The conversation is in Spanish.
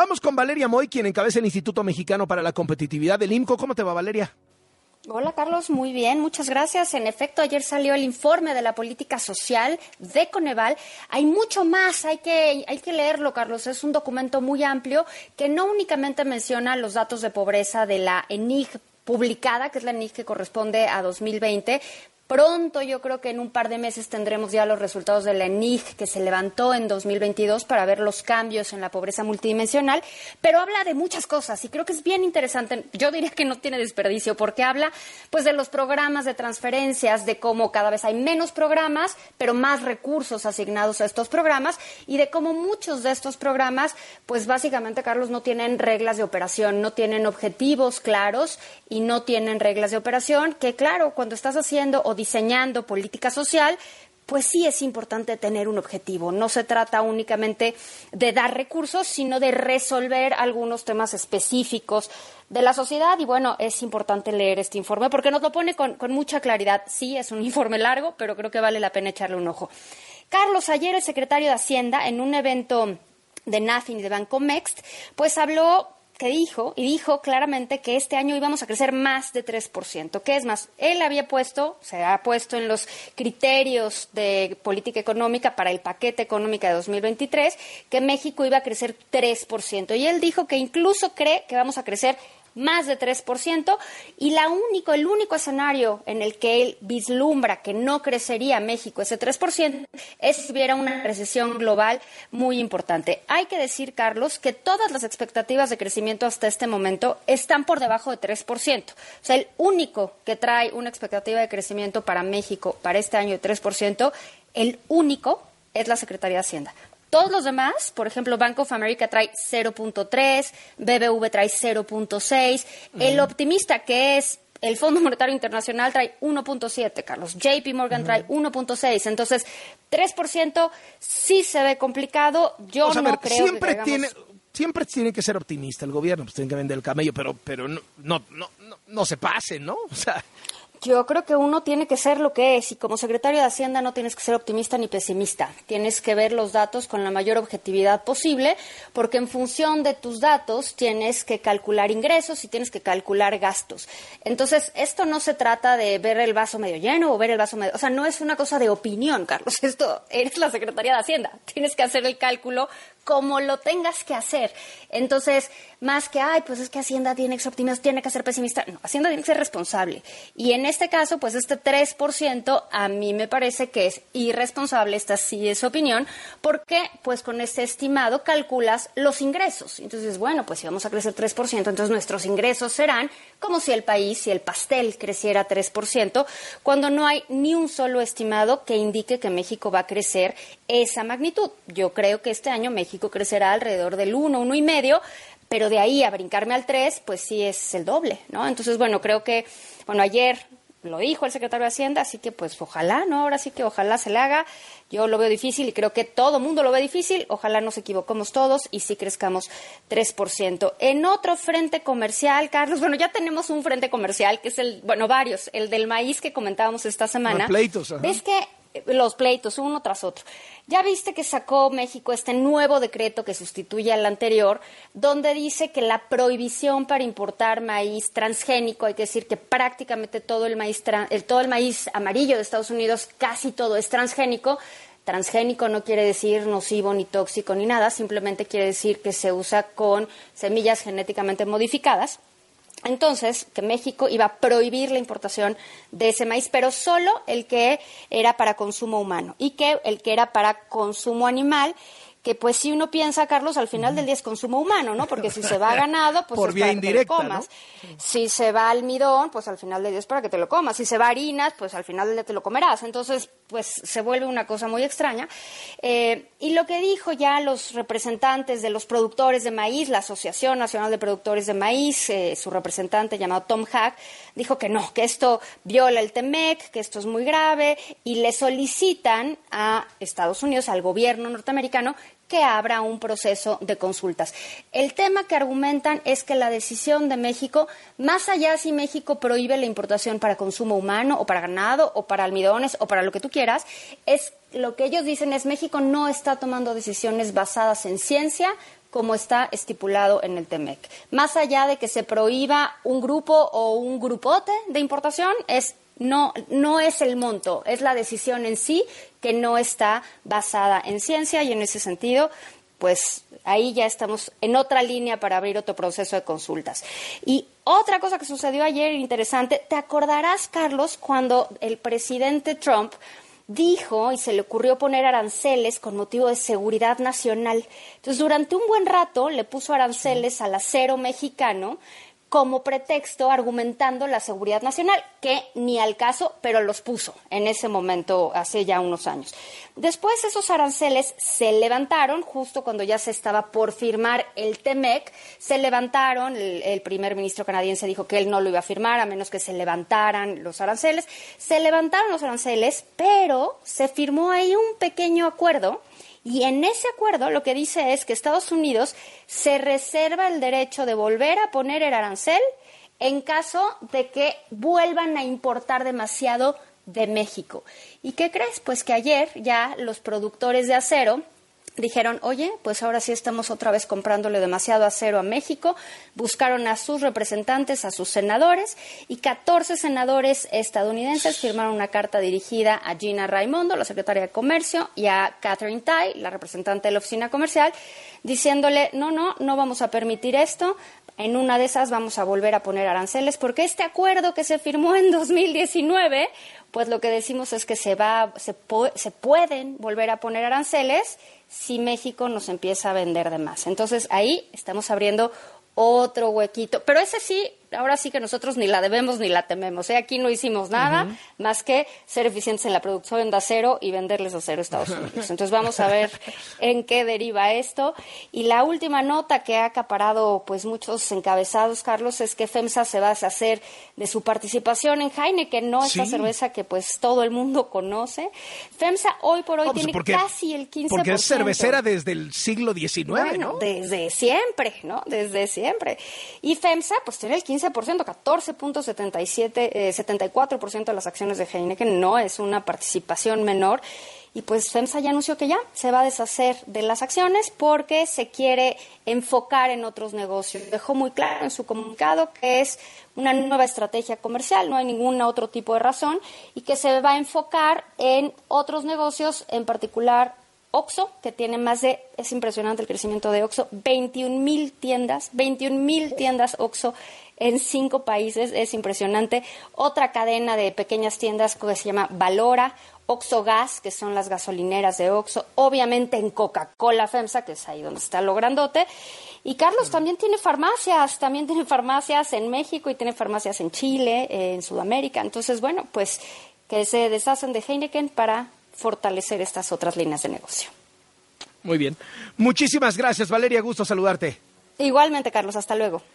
Vamos con Valeria Moy, quien encabeza el Instituto Mexicano para la Competitividad del IMCO. ¿Cómo te va, Valeria? Hola Carlos, muy bien, muchas gracias. En efecto, ayer salió el informe de la política social de Coneval. Hay mucho más, hay que, hay que leerlo, Carlos. Es un documento muy amplio que no únicamente menciona los datos de pobreza de la ENIG publicada, que es la ENIG que corresponde a 2020, Pronto, yo creo que en un par de meses tendremos ya los resultados de la ENIG que se levantó en 2022 para ver los cambios en la pobreza multidimensional, pero habla de muchas cosas y creo que es bien interesante. Yo diría que no tiene desperdicio porque habla pues de los programas de transferencias, de cómo cada vez hay menos programas, pero más recursos asignados a estos programas y de cómo muchos de estos programas pues básicamente Carlos no tienen reglas de operación, no tienen objetivos claros y no tienen reglas de operación que claro, cuando estás haciendo o diseñando política social, pues sí es importante tener un objetivo. No se trata únicamente de dar recursos, sino de resolver algunos temas específicos de la sociedad. Y bueno, es importante leer este informe porque nos lo pone con, con mucha claridad. Sí, es un informe largo, pero creo que vale la pena echarle un ojo. Carlos, ayer el secretario de Hacienda, en un evento de NAFIN y de Banco Mext, pues habló que dijo, y dijo claramente que este año íbamos a crecer más de 3%. ¿Qué es más? Él había puesto, se ha puesto en los criterios de política económica para el paquete económico de 2023 que México iba a crecer 3%. Y él dijo que incluso cree que vamos a crecer más de 3%, y la único, el único escenario en el que él vislumbra que no crecería México ese 3% es si hubiera una recesión global muy importante. Hay que decir, Carlos, que todas las expectativas de crecimiento hasta este momento están por debajo de 3%. O sea, el único que trae una expectativa de crecimiento para México para este año de 3%, el único es la Secretaría de Hacienda. Todos los demás, por ejemplo, Bank of America trae 0.3, BBV trae 0.6, el optimista que es el Fondo Monetario Internacional trae 1.7, Carlos. JP Morgan trae 1.6. Entonces, 3% sí se ve complicado. Yo no creo siempre que tiene siempre tiene que ser optimista el gobierno, pues tiene que vender el camello, pero pero no no no, no se pase, ¿no? O sea, yo creo que uno tiene que ser lo que es y como secretario de Hacienda no tienes que ser optimista ni pesimista. Tienes que ver los datos con la mayor objetividad posible porque en función de tus datos tienes que calcular ingresos y tienes que calcular gastos. Entonces, esto no se trata de ver el vaso medio lleno o ver el vaso medio... O sea, no es una cosa de opinión, Carlos. Esto eres la Secretaría de Hacienda. Tienes que hacer el cálculo como lo tengas que hacer. Entonces, más que, ay, pues es que Hacienda tiene que ser optimista, tiene que ser pesimista. No, Hacienda tiene que ser responsable. Y en este caso, pues este 3% a mí me parece que es irresponsable, esta sí es opinión, porque pues con este estimado calculas los ingresos. Entonces, bueno, pues si vamos a crecer 3%, entonces nuestros ingresos serán como si el país, si el pastel creciera 3%, cuando no hay ni un solo estimado que indique que México va a crecer esa magnitud. Yo creo que este año México crecerá alrededor del 1, 1,5, pero de ahí a brincarme al 3, pues sí es el doble, ¿no? Entonces, bueno, creo que, bueno, ayer lo dijo el secretario de Hacienda, así que pues ojalá, ¿no? Ahora sí que ojalá se le haga. Yo lo veo difícil y creo que todo el mundo lo ve difícil. Ojalá nos equivocamos todos y sí crezcamos 3%. En otro frente comercial, Carlos, bueno, ya tenemos un frente comercial que es el, bueno, varios, el del maíz que comentábamos esta semana. Pleitos, ajá. ¿Ves que los pleitos uno tras otro. Ya viste que sacó México este nuevo decreto que sustituye al anterior, donde dice que la prohibición para importar maíz transgénico, hay que decir que prácticamente todo el maíz, el, todo el maíz amarillo de Estados Unidos, casi todo es transgénico. Transgénico no quiere decir nocivo ni tóxico ni nada, simplemente quiere decir que se usa con semillas genéticamente modificadas. Entonces, que México iba a prohibir la importación de ese maíz, pero solo el que era para consumo humano y que el que era para consumo animal que pues si uno piensa, Carlos, al final del día es consumo humano, ¿no? Porque si se va ganado, pues Por es vía para que te lo comas. Si se va almidón, pues al final del día es para que te lo comas. Si se va harinas, pues al final del día te lo comerás. Entonces, pues se vuelve una cosa muy extraña. Eh, y lo que dijo ya los representantes de los productores de maíz, la Asociación Nacional de Productores de Maíz, eh, su representante llamado Tom Hack, dijo que no, que esto viola el TEMEC, que esto es muy grave, y le solicitan a Estados Unidos, al gobierno norteamericano, que abra un proceso de consultas. El tema que argumentan es que la decisión de México, más allá si México prohíbe la importación para consumo humano o para ganado o para almidones o para lo que tú quieras, es lo que ellos dicen es México no está tomando decisiones basadas en ciencia como está estipulado en el TEMEC. Más allá de que se prohíba un grupo o un grupote de importación, es no, no es el monto, es la decisión en sí que no está basada en ciencia y en ese sentido, pues ahí ya estamos en otra línea para abrir otro proceso de consultas. Y otra cosa que sucedió ayer interesante, te acordarás, Carlos, cuando el presidente Trump dijo y se le ocurrió poner aranceles con motivo de seguridad nacional. Entonces, durante un buen rato le puso aranceles al acero mexicano como pretexto argumentando la seguridad nacional, que ni al caso, pero los puso en ese momento hace ya unos años. Después esos aranceles se levantaron, justo cuando ya se estaba por firmar el TEMEC, se levantaron, el, el primer ministro canadiense dijo que él no lo iba a firmar a menos que se levantaran los aranceles, se levantaron los aranceles, pero se firmó ahí un pequeño acuerdo y en ese acuerdo lo que dice es que Estados Unidos se reserva el derecho de volver a poner el arancel en caso de que vuelvan a importar demasiado de México. ¿Y qué crees? Pues que ayer ya los productores de acero dijeron, oye, pues ahora sí estamos otra vez comprándole demasiado acero a México. Buscaron a sus representantes, a sus senadores, y 14 senadores estadounidenses firmaron una carta dirigida a Gina Raimondo, la secretaria de Comercio, y a Catherine Tai, la representante de la oficina comercial, diciéndole, no, no, no vamos a permitir esto. En una de esas vamos a volver a poner aranceles, porque este acuerdo que se firmó en 2019, pues lo que decimos es que se, va, se, se pueden volver a poner aranceles si México nos empieza a vender de más. Entonces ahí estamos abriendo otro huequito. Pero ese sí, ahora sí que nosotros ni la debemos ni la tememos. ¿eh? Aquí no hicimos nada más que ser eficientes en la producción de acero y venderles acero a Estados Unidos. Entonces vamos a ver en qué deriva esto. Y la última nota que ha acaparado pues muchos encabezados, Carlos, es que FEMSA se va a deshacer de su participación en Heineken, no esta cerveza que pues todo el mundo conoce. FEMSA hoy por hoy pues, tiene casi el 15%. Porque es cervecera desde el siglo XIX, bueno, ¿no? Desde siempre, ¿no? Desde siempre. Y FEMSA, pues tiene el 15%, 14.77, eh, 74% de las acciones de Heineken, no es una participación menor. Y pues FEMSA ya anunció que ya se va a deshacer de las acciones porque se quiere enfocar en otros negocios. Dejó muy claro en su comunicado que es una nueva estrategia comercial, no hay ningún otro tipo de razón, y que se va a enfocar en otros negocios, en particular Oxo, que tiene más de, es impresionante el crecimiento de Oxo, 21 mil tiendas, 21 mil tiendas Oxo en cinco países, es impresionante. Otra cadena de pequeñas tiendas que se llama Valora, Oxo Gas, que son las gasolineras de Oxo, obviamente en Coca-Cola FEMSA, que es ahí donde está lo grandote. Y Carlos también tiene farmacias, también tiene farmacias en México y tiene farmacias en Chile, en Sudamérica. Entonces, bueno, pues que se deshacen de Heineken para fortalecer estas otras líneas de negocio. Muy bien. Muchísimas gracias, Valeria. Gusto saludarte. Igualmente, Carlos. Hasta luego.